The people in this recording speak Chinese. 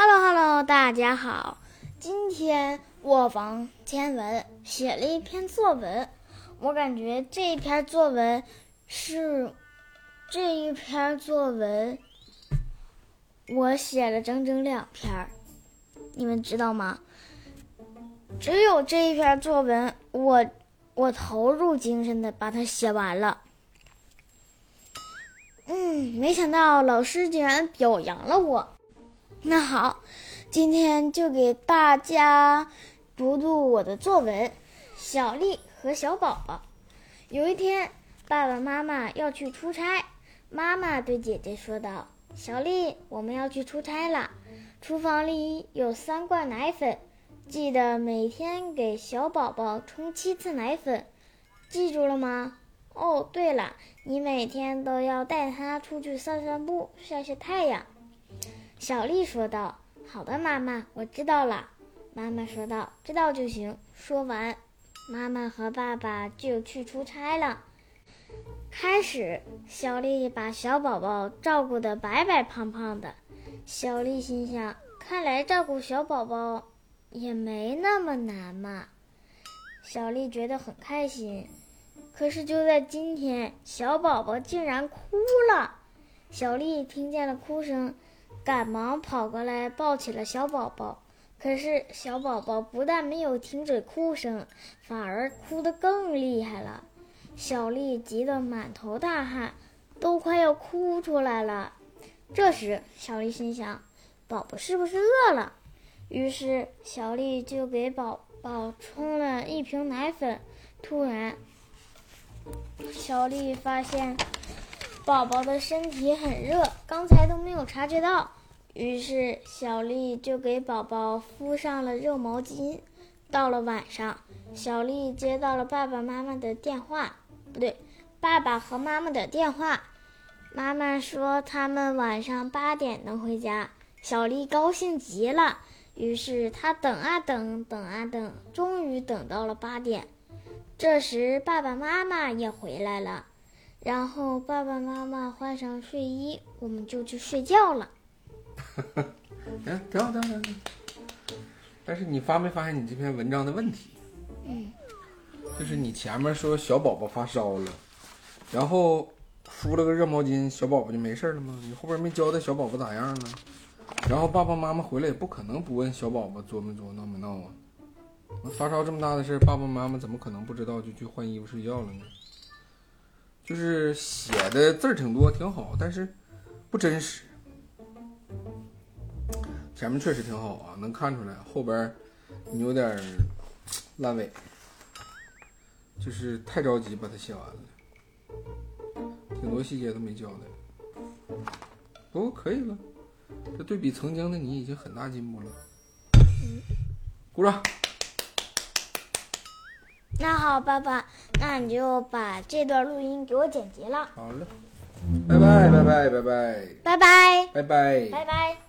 Hello Hello，大家好，今天我王天文写了一篇作文，我感觉这一篇作文是这一篇作文我写了整整两篇，你们知道吗？只有这一篇作文，我我投入精神的把它写完了。嗯，没想到老师竟然表扬了我。那好，今天就给大家读读我的作文《小丽和小宝宝》。有一天，爸爸妈妈要去出差，妈妈对姐姐说道：“小丽，我们要去出差了，厨房里有三罐奶粉，记得每天给小宝宝冲七次奶粉，记住了吗？哦，对了，你每天都要带他出去散散步，晒晒太阳。”小丽说道：“好的，妈妈，我知道了。”妈妈说道：“知道就行。”说完，妈妈和爸爸就去出差了。开始，小丽把小宝宝照顾得白白胖胖的。小丽心想：“看来照顾小宝宝也没那么难嘛。”小丽觉得很开心。可是就在今天，小宝宝竟然哭了。小丽听见了哭声。赶忙跑过来抱起了小宝宝，可是小宝宝不但没有停止哭声，反而哭得更厉害了。小丽急得满头大汗，都快要哭出来了。这时，小丽心想：宝宝是不是饿了？于是，小丽就给宝宝冲了一瓶奶粉。突然，小丽发现宝宝的身体很热，刚才都没有察觉到。于是，小丽就给宝宝敷上了热毛巾。到了晚上，小丽接到了爸爸妈妈的电话，不对，爸爸和妈妈的电话。妈妈说他们晚上八点能回家。小丽高兴极了，于是她等啊等，等啊等，终于等到了八点。这时，爸爸妈妈也回来了，然后爸爸妈妈换上睡衣，我们就去睡觉了。嗯，挺好，挺好，挺好。但是你发没发现你这篇文章的问题？嗯，就是你前面说小宝宝发烧了，然后敷了个热毛巾，小宝宝就没事了吗？你后边没交代小宝宝咋样了？然后爸爸妈妈回来也不可能不问小宝宝作没作、闹没闹啊？发烧这么大的事，爸爸妈妈怎么可能不知道就去换衣服睡觉了呢？就是写的字儿挺多，挺好，但是不真实。前面确实挺好啊，能看出来。后边你有点烂尾，就是太着急把它写完了，挺多细节都没交代。不过可以了，这对比曾经的你已经很大进步了。鼓掌。那好，爸爸，那你就把这段录音给我剪辑了。好了，拜拜拜拜拜拜拜拜拜拜拜拜。